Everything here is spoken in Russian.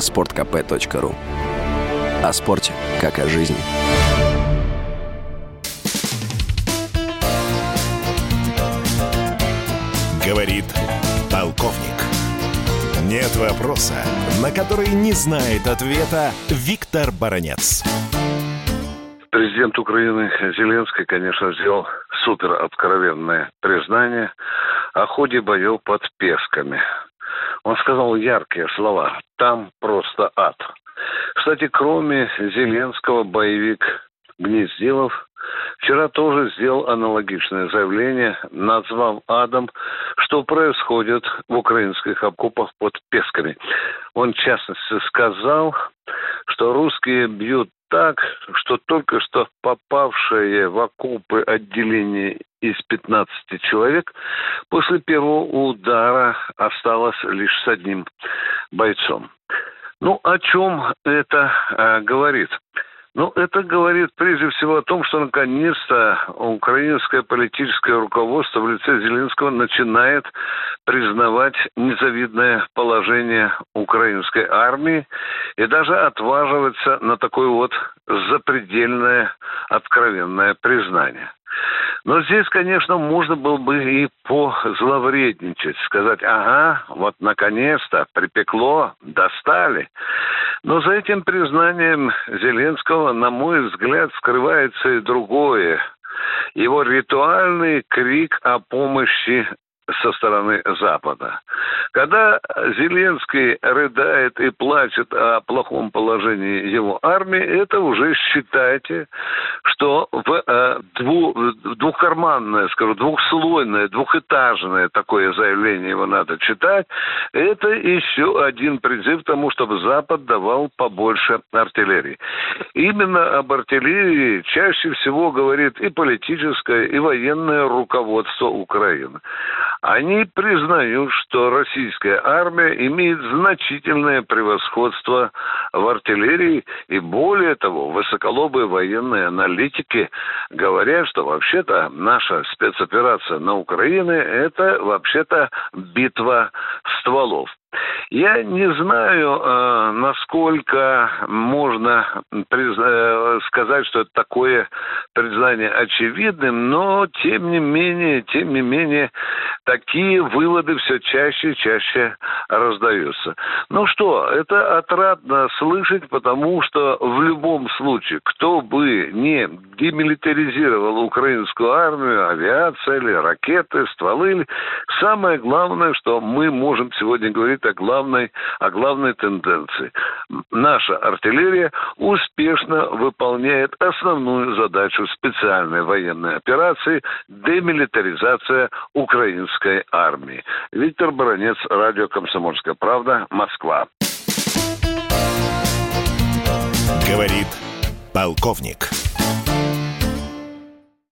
sportkp.ru О спорте, как о жизни. Говорит полковник. Нет вопроса, на который не знает ответа Виктор Баранец. Президент Украины Зеленский, конечно, сделал супер откровенное признание о ходе боев под Песками. Он сказал яркие слова «там просто ад». Кстати, кроме Зеленского, боевик Гнездилов вчера тоже сделал аналогичное заявление, назвав адом, что происходит в украинских окопах под Песками. Он, в частности, сказал, что русские бьют так, что только что попавшее в окопы отделение из 15 человек после первого удара осталось лишь с одним бойцом. Ну, о чем это э, говорит? Ну, это говорит прежде всего о том, что наконец-то украинское политическое руководство в лице Зеленского начинает признавать незавидное положение украинской армии и даже отваживается на такое вот запредельное откровенное признание. Но здесь, конечно, можно было бы и позловредничать, сказать, ага, вот наконец-то припекло, достали. Но за этим признанием Зеленского, на мой взгляд, скрывается и другое. Его ритуальный крик о помощи со стороны Запада. Когда Зеленский рыдает и плачет о плохом положении его армии, это уже считайте, что в э, дву, двухкарманное, скажу, двухслойное, двухэтажное такое заявление его надо читать, это еще один призыв к тому, чтобы Запад давал побольше артиллерии. Именно об артиллерии чаще всего говорит и политическое, и военное руководство Украины. Они признают, что российская армия имеет значительное превосходство в артиллерии, и более того, высоколобые военные аналитики говорят, что вообще-то наша спецоперация на Украине – это вообще-то битва стволов. Я не знаю, э, насколько можно э, сказать, что это такое признание очевидным, но тем не менее, тем не менее, такие выводы все чаще и чаще раздаются. Ну что, это отрадно слышать, потому что в любом случае, кто бы не демилитаризировал украинскую армию, авиация или ракеты, стволы, самое главное, что мы можем сегодня говорить говорит о главной, о главной тенденции. Наша артиллерия успешно выполняет основную задачу специальной военной операции – демилитаризация украинской армии. Виктор Баранец, радио «Комсомольская правда», Москва. Говорит полковник.